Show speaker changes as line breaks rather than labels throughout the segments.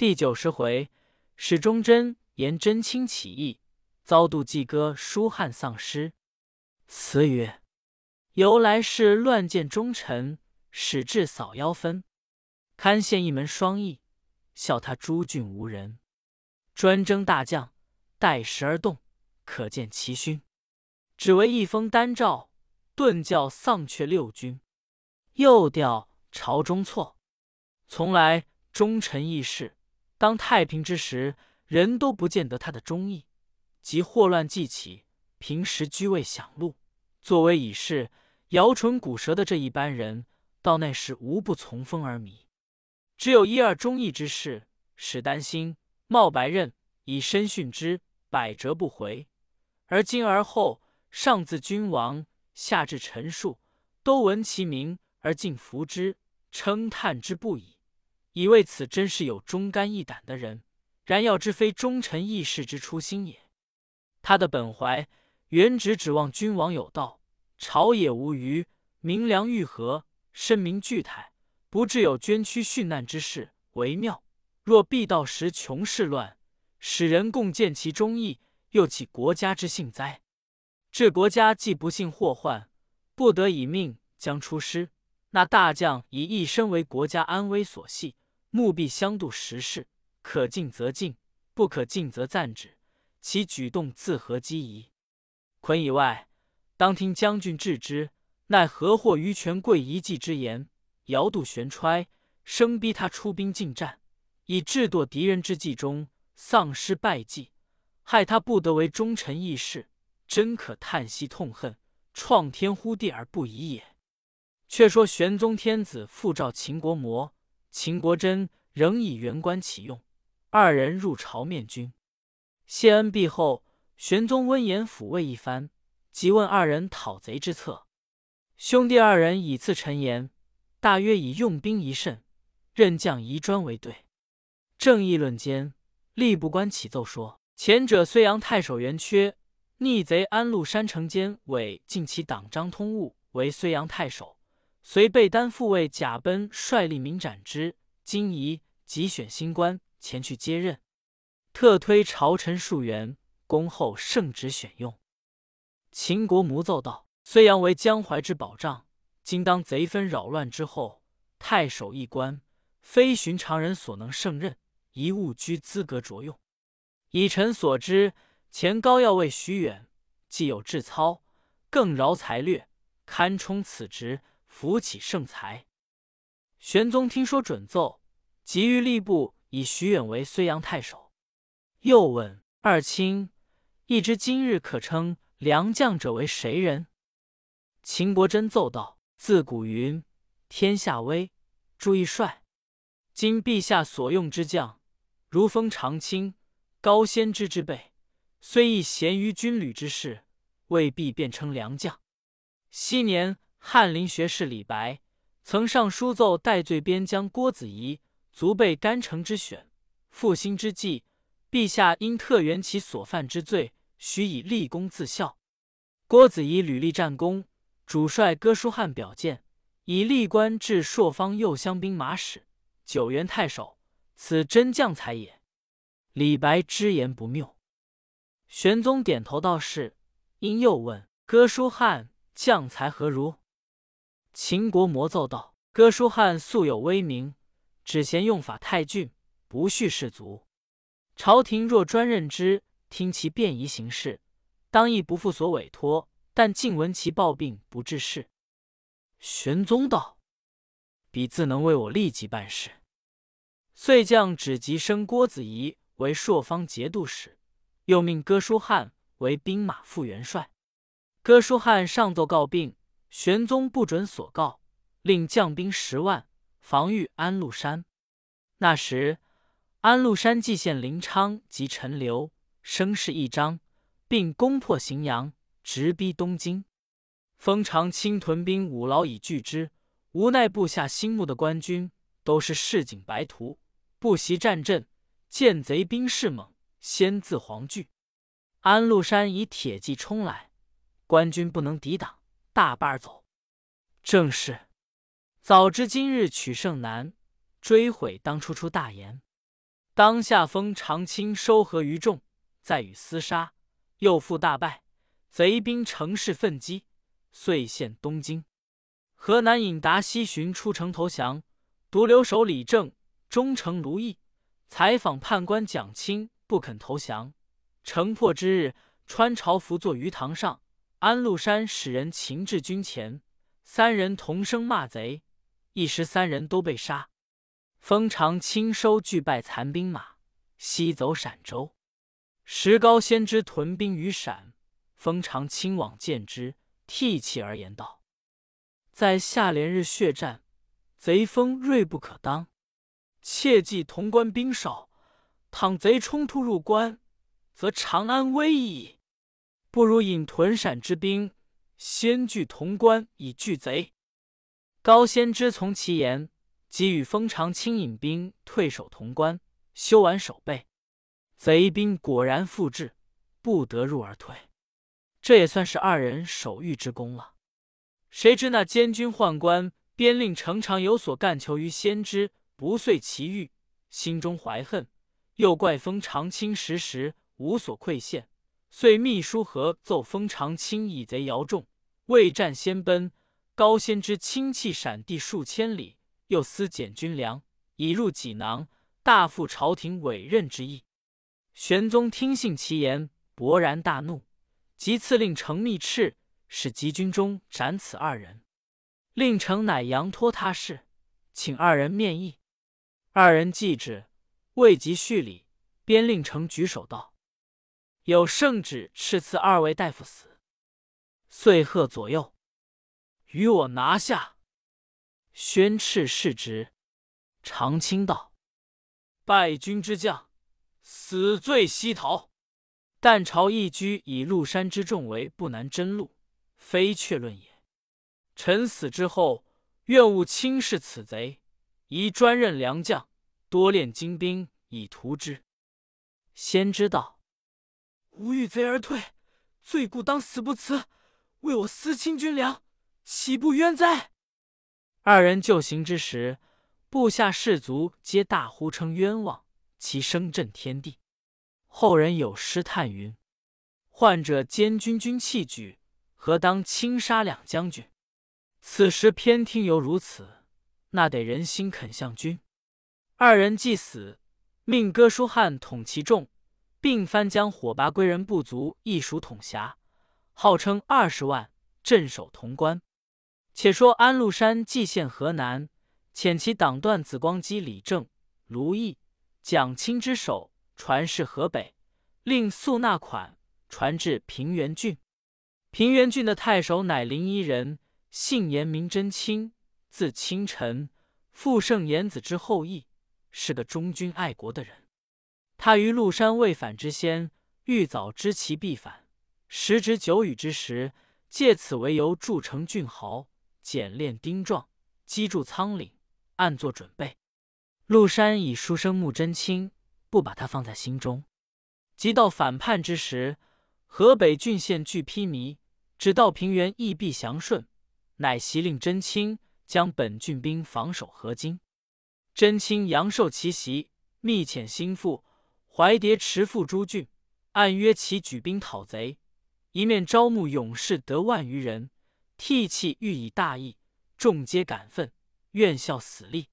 第九十回，史忠贞言真卿起义，遭杜季歌书汉丧尸。词曰：由来是乱箭忠臣，始至扫妖分。堪羡一门双翼，笑他诸郡无人。专征大将，待时而动，可见其勋。只为一封单诏，顿教丧却六军。又调朝中错，从来忠臣义士。当太平之时，人都不见得他的忠义；即祸乱既起，平时居位享禄，作为已事，摇唇鼓舌的这一般人，到那时无不从风而靡。只有一二忠义之士，史丹心、冒白刃以身殉之，百折不回。而今而后，上自君王，下至臣庶，都闻其名而敬服之，称叹之不已。以为此真是有忠肝义胆的人，然要之非忠臣义士之初心也。他的本怀原只指望君王有道，朝野无虞，民良愈和，身民俱泰，不致有捐躯殉难之事为妙。若必到时穷事乱，使人共见其忠义，又岂国家之幸哉？治国家既不幸祸患，不得以命将出师。那大将以一生为国家安危所系。目必相度时事，可进则进，不可进则暂止。其举动自何机宜？捆以外，当听将军治之。奈何或于权贵一计之言，摇度悬揣，生逼他出兵进战，以智堕敌人之计中，丧失败绩，害他不得为忠臣义士，真可叹息痛恨，创天呼地而不已也。却说玄宗天子复召秦国模。秦国真仍以原官启用，二人入朝面君，谢恩毕后，玄宗温言抚慰一番，即问二人讨贼之策。兄弟二人以次陈言，大约以用兵宜慎，任将宜专为对。正议论间，吏部官启奏说：前者睢阳太守袁缺，逆贼安禄山城监委进其党张通务为睢阳太守。随被单副尉贾奔率吏民斩之，今宜即选新官前去接任，特推朝臣数员，恭候圣旨选用。秦国模奏道：“睢阳为江淮之保障，今当贼分扰乱之后，太守一官，非寻常人所能胜任，宜务居资格着用。以臣所知，前高要尉徐远既有志操，更饶才略，堪充此职。”扶起圣才，玄宗听说准奏，即谕吏部以徐远为睢阳太守。又问二卿：“一知今日可称良将者为谁人？”秦国真奏道：“自古云天下威，注意帅。今陛下所用之将，如封长卿、高仙芝之辈，虽亦贤于军旅之事，未必便称良将。昔年。”翰林学士李白曾上书奏戴罪边疆郭子仪，足备干城之选，复兴之计。陛下因特原其所犯之罪，许以立功自效。郭子仪屡立战功，主帅哥舒翰表见，以立官至朔方右乡兵马使、九原太守，此真将才也。李白之言不谬。玄宗点头道是，因又问哥舒翰将才何如？秦国模奏道：“哥舒翰素有威名，只嫌用法太峻，不恤士卒。朝廷若专任之，听其便宜行事，当亦不负所委托。但尽闻其暴病，不治事。”玄宗道：“彼自能为我立即办事。”遂将旨急升郭子仪为朔方节度使，又命哥舒翰为兵马副元帅。哥舒翰上奏告病。玄宗不准所告，令将兵十万防御安禄山。那时，安禄山蓟县临昌及陈留，声势一张，并攻破荥阳，直逼东京。封长清屯兵五牢以拒之，无奈部下心目的官军都是市井白徒，不习战阵，见贼兵势猛，先自惶惧。安禄山以铁骑冲来，官军不能抵挡。大半走，正是早知今日取胜难，追悔当初出大言。当下封长清收合于众，再与厮杀，又复大败，贼兵乘势奋击，遂陷东京。河南尹达西巡出城投降，独留守李正、忠诚卢毅采访判官蒋钦，不肯投降。城破之日，穿朝服坐于堂上，安禄山使人擒至军前，三人同声骂贼，一时三人都被杀。封长清收拒败残兵马，西走陕州。石高先知屯兵于陕，封长清往见之，涕泣而言道。在下连日血战，贼锋锐不可当。切记潼关兵少，倘贼冲突入关，则长安危矣。不如引屯陕之兵，先据潼关以拒贼。高仙芝从其言，即与封长清引兵退守潼关，修完守备。贼兵果然复至，不得入而退。这也算是二人守御之功了。谁知那监军宦官边令程长有所干求于先知，不遂其欲，心中怀恨，又怪封长清时时无所馈献，遂密书和奏封长清以贼摇众，未战先奔。高仙芝轻弃闪地数千里，又思减军粮，已入济囊，大负朝廷委任之意。玄宗听信其言，勃然大怒，即赐令程密敕。使集军中斩此二人，令程乃佯托他事，请二人面议。二人既至，未及叙礼，边令程举手道：“有圣旨敕赐二位大夫死。”遂喝左右：“与我拿下！”宣敕事职。常卿道：“败军之将，死罪西逃。但朝义居以禄山之众为不难真路。”非确论也。臣死之后，愿勿轻视此贼，宜专任良将，多练精兵以图之。先知道，吾遇贼而退，罪故当死不辞，为我私亲军粮，岂不冤哉？二人就行之时，部下士卒皆大呼称冤枉，其声震天地。后人有诗叹云：“患者监军军器举。”何当轻杀两将军？此时偏听犹如此，那得人心肯向君。二人既死，命哥舒翰统其众，并番将火拔归人部族一属统辖，号称二十万，镇守潼关。且说安禄山蓟县河南，遣其党断子光基李正、卢毅、蒋钦之首传使河北，令速纳款，传至平原郡。平原郡的太守乃临沂人，姓严，名真卿，字清臣，父盛严子之后裔，是个忠君爱国的人。他于麓山未返之先，欲早知其必返，时值九雨之时，借此为由筑成郡豪，简练丁壮，积筑仓廪，暗作准备。麓山以书生穆真卿，不把他放在心中。即到反叛之时，河北郡县俱披靡。只道平原亦必祥顺，乃袭令真卿将本郡兵防守河津。真卿阳受其袭，密遣心腹怀蝶持赴诸郡，暗约其举兵讨贼。一面招募勇士得万余人，涕泣欲以大义，众皆感愤，愿效死力。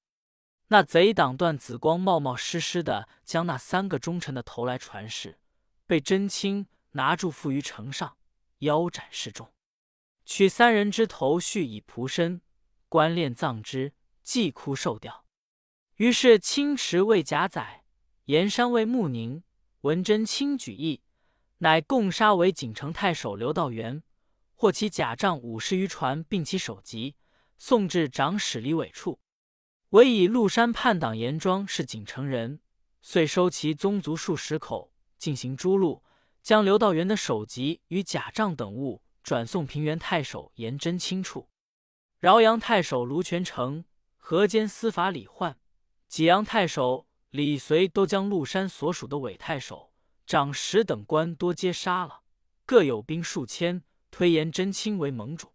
那贼党段子光冒冒失失的将那三个忠臣的头来传世，被真卿拿住缚于城上。腰斩示众，取三人之头续以仆身，官殓葬之，祭哭受吊。于是青池为贾载，盐山为穆宁，文贞卿举义，乃共杀为锦城太守刘道元，获其甲仗五十余船，并其首级，送至长史李伟处。唯以麓山叛党严庄是锦城人，遂收其宗族数十口，进行诛戮。将刘道元的首级与甲仗等物转送平原太守严真卿处，饶阳太守卢全成、河间司法李焕、济阳太守李随都将麓山所属的伪太守、长史等官多皆杀了，各有兵数千，推延真卿为盟主。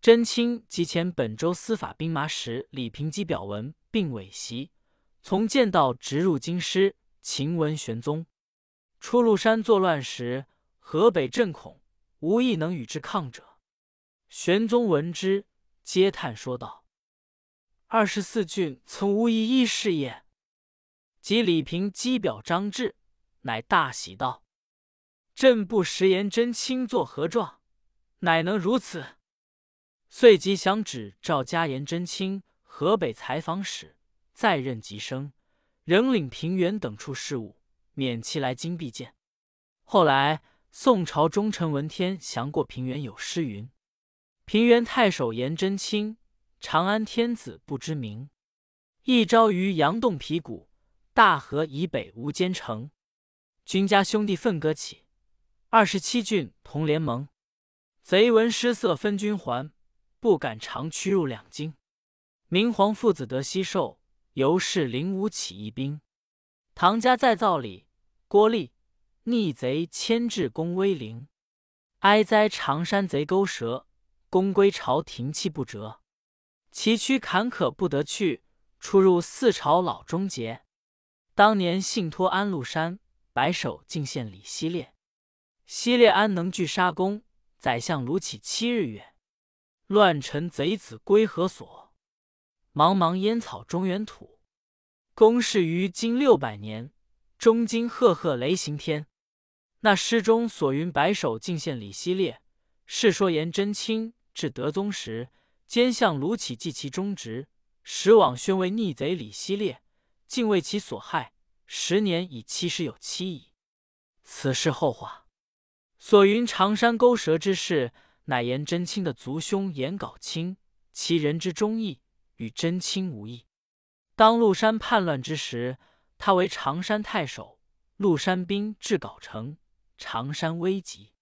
真卿即遣本州司法兵马使李平基表文，并伪袭，从剑道直入京师，秦闻玄宗出鹿山作乱时，河北震恐，无一能与之抗者。玄宗闻之，嗟叹说道：“二十四郡曾无一一事也。”及李平击表张志，乃大喜道：“朕不识颜真卿作何状，乃能如此？”遂即想旨召加颜真卿河北采访使，再任吉生，仍领平原等处事务，免其来京避见。后来宋朝忠臣文天降过平原，有诗云：“平原太守颜真卿，长安天子不知名。一朝于杨洞皮谷。”大河以北无坚城，君家兄弟奋戈起，二十七郡同联盟。贼闻失色分军还，不敢长驱入两京。明皇父子得西寿，由是灵武起义兵。唐家再造礼，郭立逆贼牵制攻威灵。哀哉长山贼钩蛇，公归朝廷气不折。崎岖坎坷不得去，出入四朝老终结。当年信托安禄山，白首进献李希烈。希烈安能拒杀公？宰相卢杞七日月，乱臣贼子归何所？茫茫烟草中原土。公事于今六百年，中今赫赫雷行天。那诗中所云白首进献李希烈，是说颜真卿至德宗时，奸相卢杞记其忠直，使往宣为逆贼李希烈。竟为其所害，十年已七十有七矣。此事后话。所云长山勾蛇之事，乃颜真卿的族兄颜杲卿，其人之忠义与真卿无异。当鹿山叛乱之时，他为常山太守，鹿山兵至藪城，常山危急。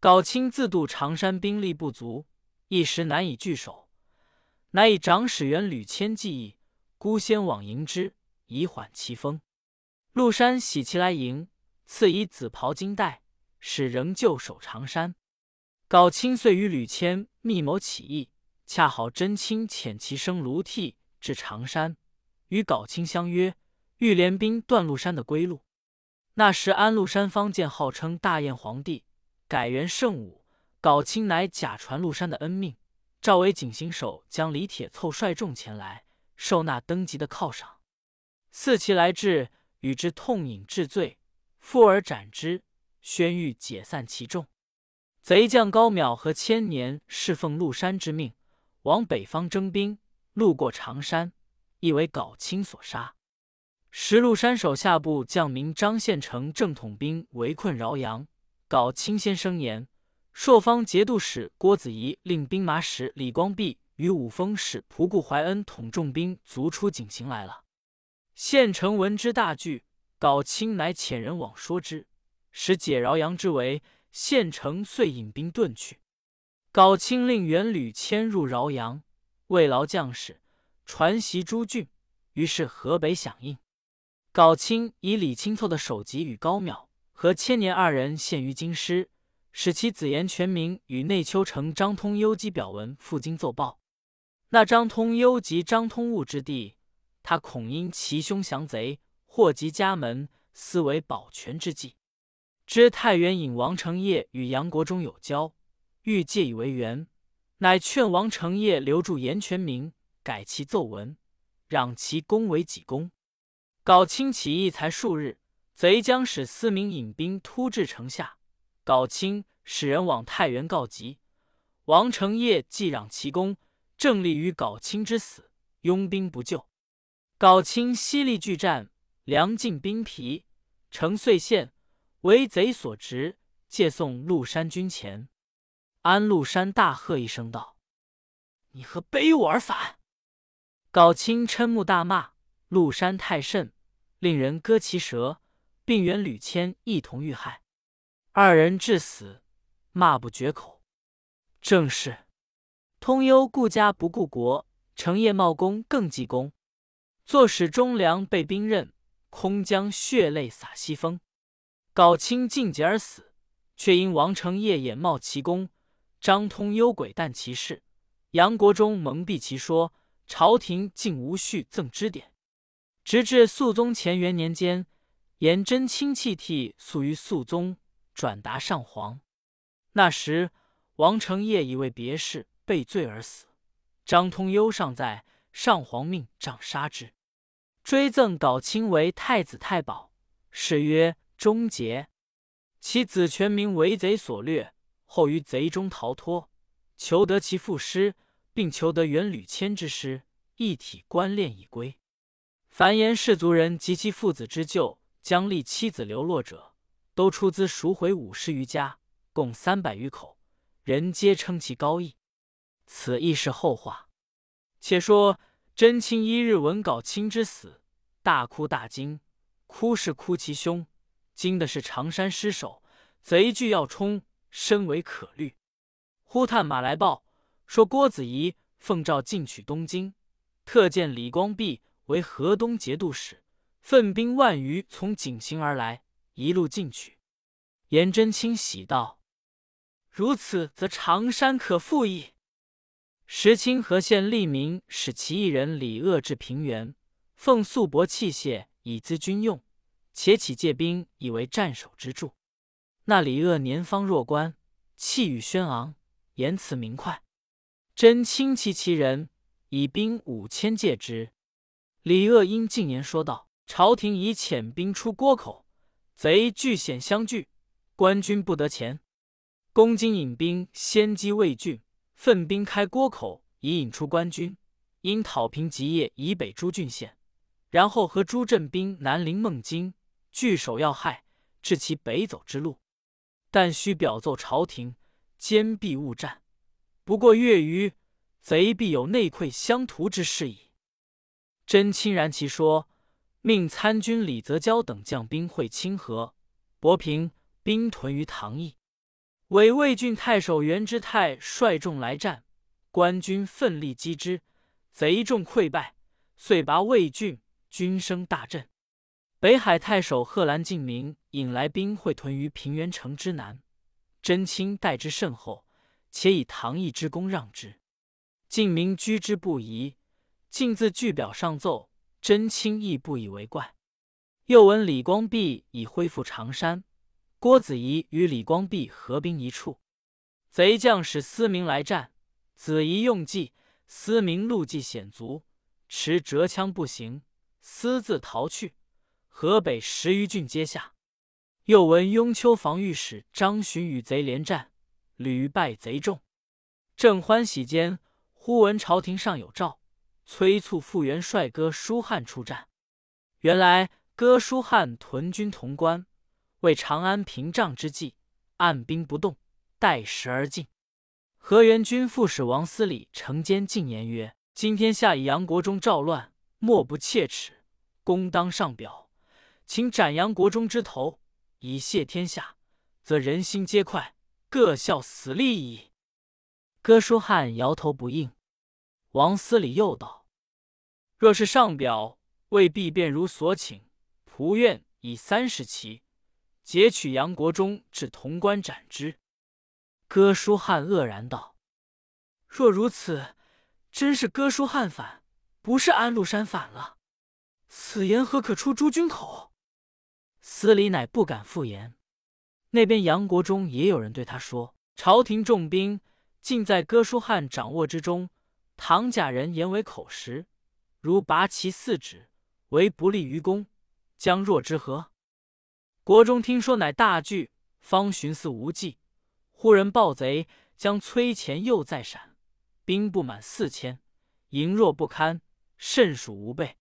杲卿自度常山兵力不足，一时难以据守，乃以长史员吕谦计议，孤先往迎之。以缓其风。陆山喜其来迎，赐以紫袍金带，使仍旧守长山。杲卿遂与吕谦密谋起义，恰好真卿遣其生卢替至长山，与杲卿相约，欲联兵断陆山的归路。那时安禄山方见号称大燕皇帝，改元圣武。杲卿乃假传陆山的恩命，召为警行手将李铁凑率众前来，受纳登基的犒赏。四其来至，与之痛饮治罪，复而斩之，宣谕解散其众。贼将高邈和千年侍奉陆山之命，往北方征兵，路过常山，亦为杲卿所杀。时陆山手下部将名张献成正统兵围困饶阳，杲清先声言，朔方节度使郭子仪令兵马使李光弼与五峰使仆固怀恩统重兵卒出井陉来了。县城闻之大惧，杲卿乃遣人往说之，使解饶阳之围。县城遂引兵遁去。杲卿令元吕迁入饶阳，慰劳将士，传檄诸郡。于是河北响应。杲卿以李清凑的首级与高邈和千年二人献于京师，使其子言全名与内丘城张通幽赍表文赴京奏报。那张通幽及张通误之地。他恐因其兄降贼，祸及家门，思为保全之计。知太原尹王承业与杨国忠有交，欲借以为援，乃劝王承业留住严全明，改其奏文，让其攻为己功。杲卿起义才数日，贼将使司明引兵突至城下，杲清使人往太原告急。王承业既攘其功，正立于杲清之死，拥兵不救。杲卿犀利拒战，粮尽兵疲，城遂陷，为贼所执，借送陆山军前。安禄山大喝一声道：“你何背我而反？”杲卿嗔目大骂陆山太甚，令人割其舌，并援吕谦一同遇害。二人至死，骂不绝口。正是通幽顾家不顾国，成业茂功更济功。坐使忠良被兵刃，空将血泪洒西风。杲卿尽节而死，却因王承业掩冒其功，张通幽诡诞其事，杨国忠蒙蔽其说，朝廷竟无序赠之典。直至肃宗乾元年间，颜真卿弃替诉于肃宗，转达上皇。那时王承业已为别事被罪而死，张通忧尚在，上皇命杖杀之，追赠杲卿为太子太保，谥曰忠节。其子全名为贼所掠，后于贼中逃脱，求得其父师，并求得元吕谦之师，一体官练以归。凡言氏族人及其父子之旧，将立妻子流落者，都出资赎回五十余家，共三百余口，人皆称其高义。此亦是后话。且说真卿一日闻杲卿之死，大哭大惊，哭是哭其兄。惊的是常山失守，贼惧要冲，深为可虑。忽探马来报，说郭子仪奉诏进取东京，特见李光弼为河东节度使，奋兵万余从井陉而来，一路进取。颜真卿喜道：“如此，则常山可复矣。”时清河县吏民使其一人李鄂至平原，奉素帛器械以资军用。且起借兵以为战守之助。那李鄂年方弱冠，气宇轩昂，言辞明快。真亲其其人，以兵五千借之。李鄂因进言说道：“朝廷已遣兵出郭口，贼据险相拒，官军不得前。公今引兵先击魏郡，奋兵开郭口，以引出官军。因讨平吉业以北诸郡县，然后和朱振兵南临孟津。”据守要害，至其北走之路，但须表奏朝廷，坚壁勿战。不过月余，贼必有内溃相屠之势矣。真亲然其说，命参军李泽交等将兵会清河、博平，兵屯于唐邑。伪魏郡太守袁之泰率众来战，官军奋力击之，贼众溃败，遂拔魏郡，军声大振。北海太守贺兰敬明引来兵会屯于平原城之南，真卿待之甚厚，且以唐义之功让之。敬明居之不疑，竟自据表上奏，真卿亦不以为怪。又闻李光弼已恢复常山，郭子仪与李光弼合兵一处，贼将使司明来战，子仪用计，司明路迹险足，持折枪步行，私自逃去。河北十余郡皆下。又闻雍丘防御使张巡与贼连战，屡败贼众。正欢喜间，忽闻朝廷上有诏，催促复员帅哥舒翰出战。原来哥舒翰屯军潼关，为长安屏障之计，按兵不动，待时而进。河源军副使王思礼承间进言曰：“今天下以杨国忠赵乱，莫不切齿，公当上表。”请斩杨国忠之头，以谢天下，则人心皆快，各效死力矣。哥舒翰摇头不应。王思礼又道：“若是上表，未必便如所请。仆愿以三十骑截取杨国忠，至潼关斩之。”哥舒翰愕然道：“若如此，真是哥舒翰反，不是安禄山反了。此言何可出诸君口？”司礼乃不敢复言。那边杨国忠也有人对他说：“朝廷重兵尽在哥舒翰掌握之中，唐贾人言为口实，如拔其四指，为不利于公，将若之何？”国忠听说，乃大惧，方寻思无计。忽人报贼将崔钱又再闪，兵不满四千，营弱不堪，甚属无备。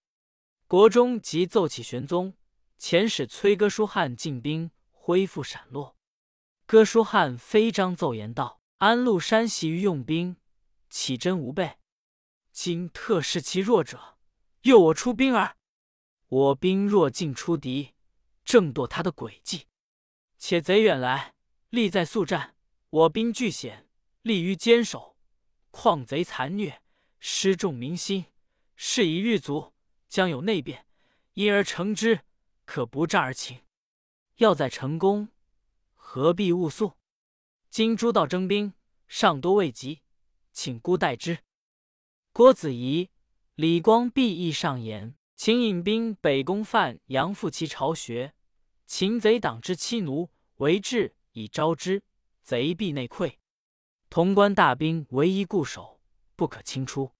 国忠即奏起玄宗。遣使催哥舒翰进兵，恢复闪落。哥舒翰飞章奏言道：“安禄山习于用兵，岂真无备？今特示其弱者，诱我出兵耳。我兵若尽出敌，正堕他的诡计。且贼远来，力在速战，我兵惧险，利于坚守。况贼残虐，失众民心，事以日足，将有内变，因而成之。”可不战而擒，要在成功，何必误速？今诸道征兵尚多未及，请姑待之。郭子仪、李光弼亦上言，秦引兵北攻范阳复其巢穴，擒贼党之妻奴，为质以招之，贼必内溃。潼关大兵唯一固守，不可轻出。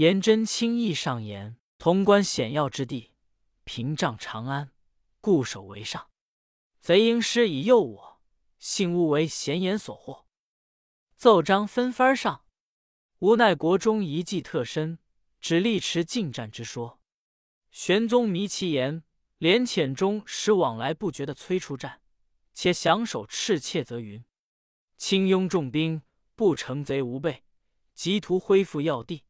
颜真卿意上言：潼关险要之地，屏障长安，固守为上。贼应师以诱我，幸勿为闲言所惑。奏章分番上，无奈国中一计特深，只力持近战之说。玄宗迷其言，连遣中使往来不绝的催出战，且降首赤切，则云：轻拥重兵，不成贼无备，急图恢复要地，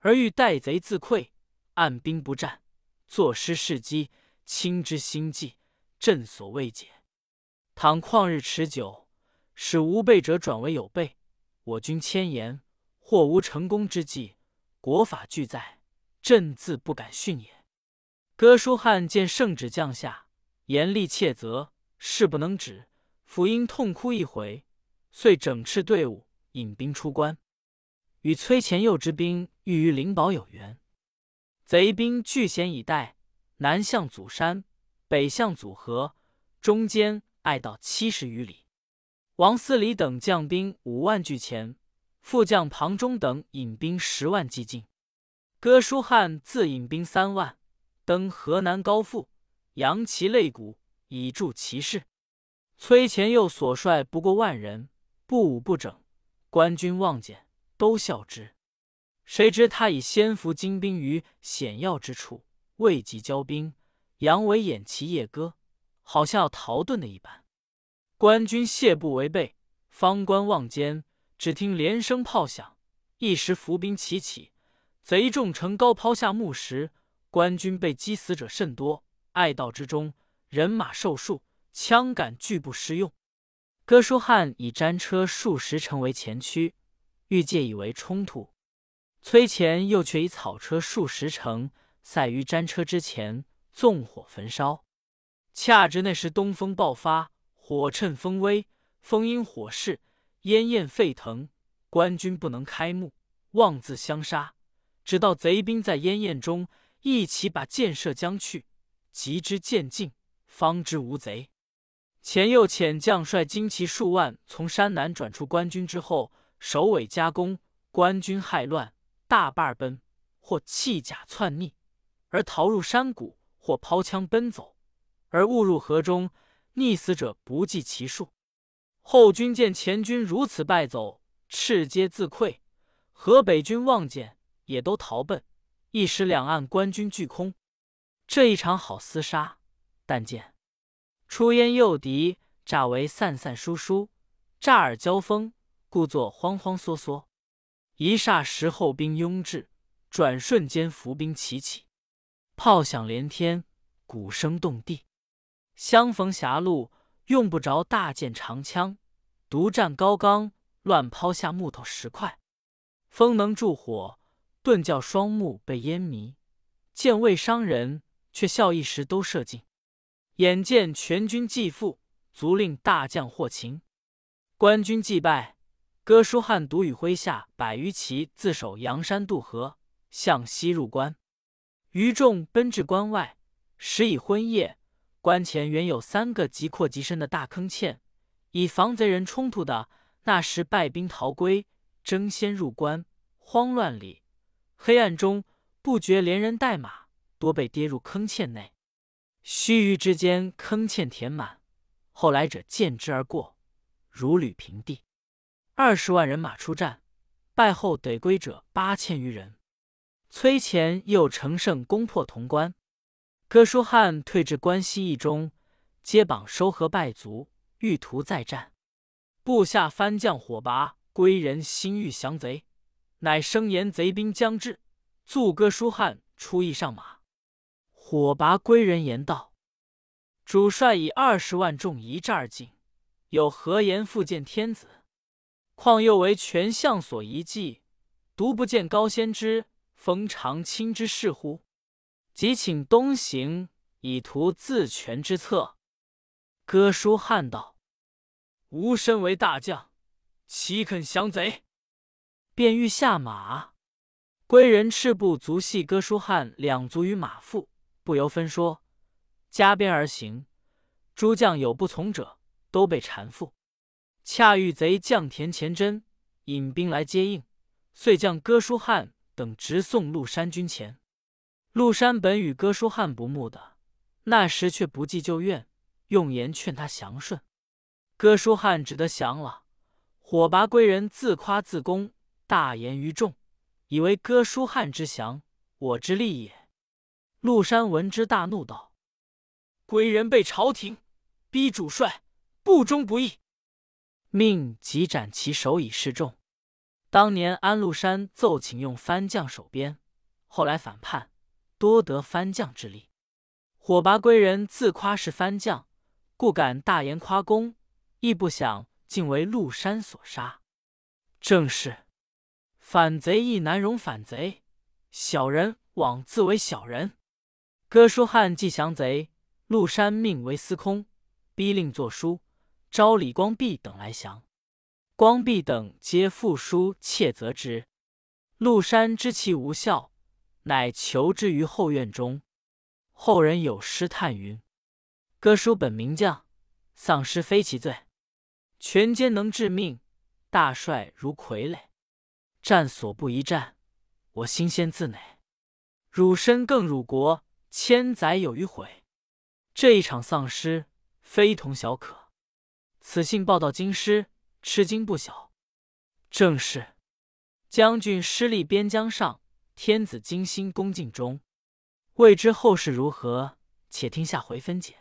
而欲待贼自溃，按兵不战，坐失时机，轻之心计，朕所未解。倘旷日持久，使无备者转为有备，我军千言，或无成功之计。国法俱在，朕自不敢训也。哥舒翰见圣旨降下，严厉切责，事不能止，辅因痛哭一回，遂整饬队伍，引兵出关。与崔前右之兵欲于灵宝有缘，贼兵据险以待，南向祖山，北向祖河，中间隘道七十余里。王思礼等将兵五万拒前，副将庞忠等引兵十万击进。哥舒翰自引兵三万。登河南高阜，扬旗擂鼓，以助其势。崔前佑所率不过万人，不武不整，官军望见，都笑之。谁知他已先伏精兵于险要之处，未及交兵，扬尾掩旗夜歌，好像要逃遁的一般。官军谢步为备，方观望间，只听连声炮响，一时伏兵齐起，贼众乘高抛下木石。官军被击死者甚多，隘道之中人马受数，枪杆俱不施用。哥舒翰以战车数十乘为前驱，欲借以为冲突。崔前又却以草车数十乘塞于战车之前，纵火焚烧。恰值那时东风爆发，火趁风威，风因火势，烟焰沸腾，官军不能开目，妄自相杀。直到贼兵在烟焰中。一起把箭射将去，及之渐近，方知无贼。前又遣将帅精骑数万从山南转出官军之后，首尾夹攻，官军害乱，大半奔，或弃甲窜逆，而逃入山谷，或抛枪奔走，而误入河中，溺死者不计其数。后军见前军如此败走，赤皆自溃。河北军望见，也都逃奔。一时两岸官军俱空，这一场好厮杀。但见出烟诱敌，诈为散散疏疏；诈尔交锋，故作慌慌缩缩。一霎时后兵拥至，转瞬间伏兵齐起，炮响连天，鼓声动地。相逢狭路，用不着大剑长枪，独占高冈，乱抛下木头石块，风能助火。顿教双目被烟迷，见未伤人，却笑一时都射尽。眼见全军既覆，足令大将获擒。官军既败，哥舒翰独与麾下百余骑自守阳山渡河，向西入关。余众奔至关外，时已昏夜。关前原有三个极阔极深的大坑堑，以防贼人冲突的。那时败兵逃归，争先入关，慌乱里。黑暗中，不觉连人带马多被跌入坑堑内，须臾之间，坑堑填满。后来者见之而过，如履平地。二十万人马出战，败后得归者八千余人。崔前又乘胜攻破潼关，哥舒翰退至关西一中，接榜收合败卒，欲图再战。部下番将火拔归人心欲降贼。乃声言贼兵将至，卒哥舒翰出驿上马。火拔归人言道：“主帅以二十万众一战而进，有何言复见天子？况又为权相所遗迹，独不见高仙芝、封长卿之事乎？即请东行，以图自全之策。”哥舒翰道：“吾身为大将，岂肯降贼？”便欲下马，归人赤部足系哥舒翰两足于马腹，不由分说，加鞭而行。诸将有不从者，都被缠缚。恰遇贼将田前真引兵来接应，遂将哥舒翰等直送陆山军前。陆山本与哥舒翰不睦的，那时却不计旧怨，用言劝他降顺。哥舒翰只得降了。火拔归人自夸自功，大言于众，以为哥舒翰之降，我之利也。陆山闻之，大怒道：“归人被朝廷逼主帅，不忠不义。”命即斩其首以示众。当年安禄山奏请用番将守边，后来反叛，多得番将之力。火拔归人自夸是番将，故敢大言夸功，亦不想竟为陆山所杀。正是反贼亦难容反贼，小人枉自为小人。哥舒翰既降贼，陆山命为司空，逼令作书。招李光弼等来降，光弼等皆复书窃责之。陆山知其无效，乃求之于后院中。后人有诗叹云：“哥舒本名将，丧失非其罪。权奸能致命，大帅如傀儡。战所不宜战，我心先自馁。辱身更辱国，千载有余悔。这一场丧失，非同小可。”此信报到京师，吃惊不小。正是将军失利边疆上，天子精心恭敬中。未知后事如何，且听下回分解。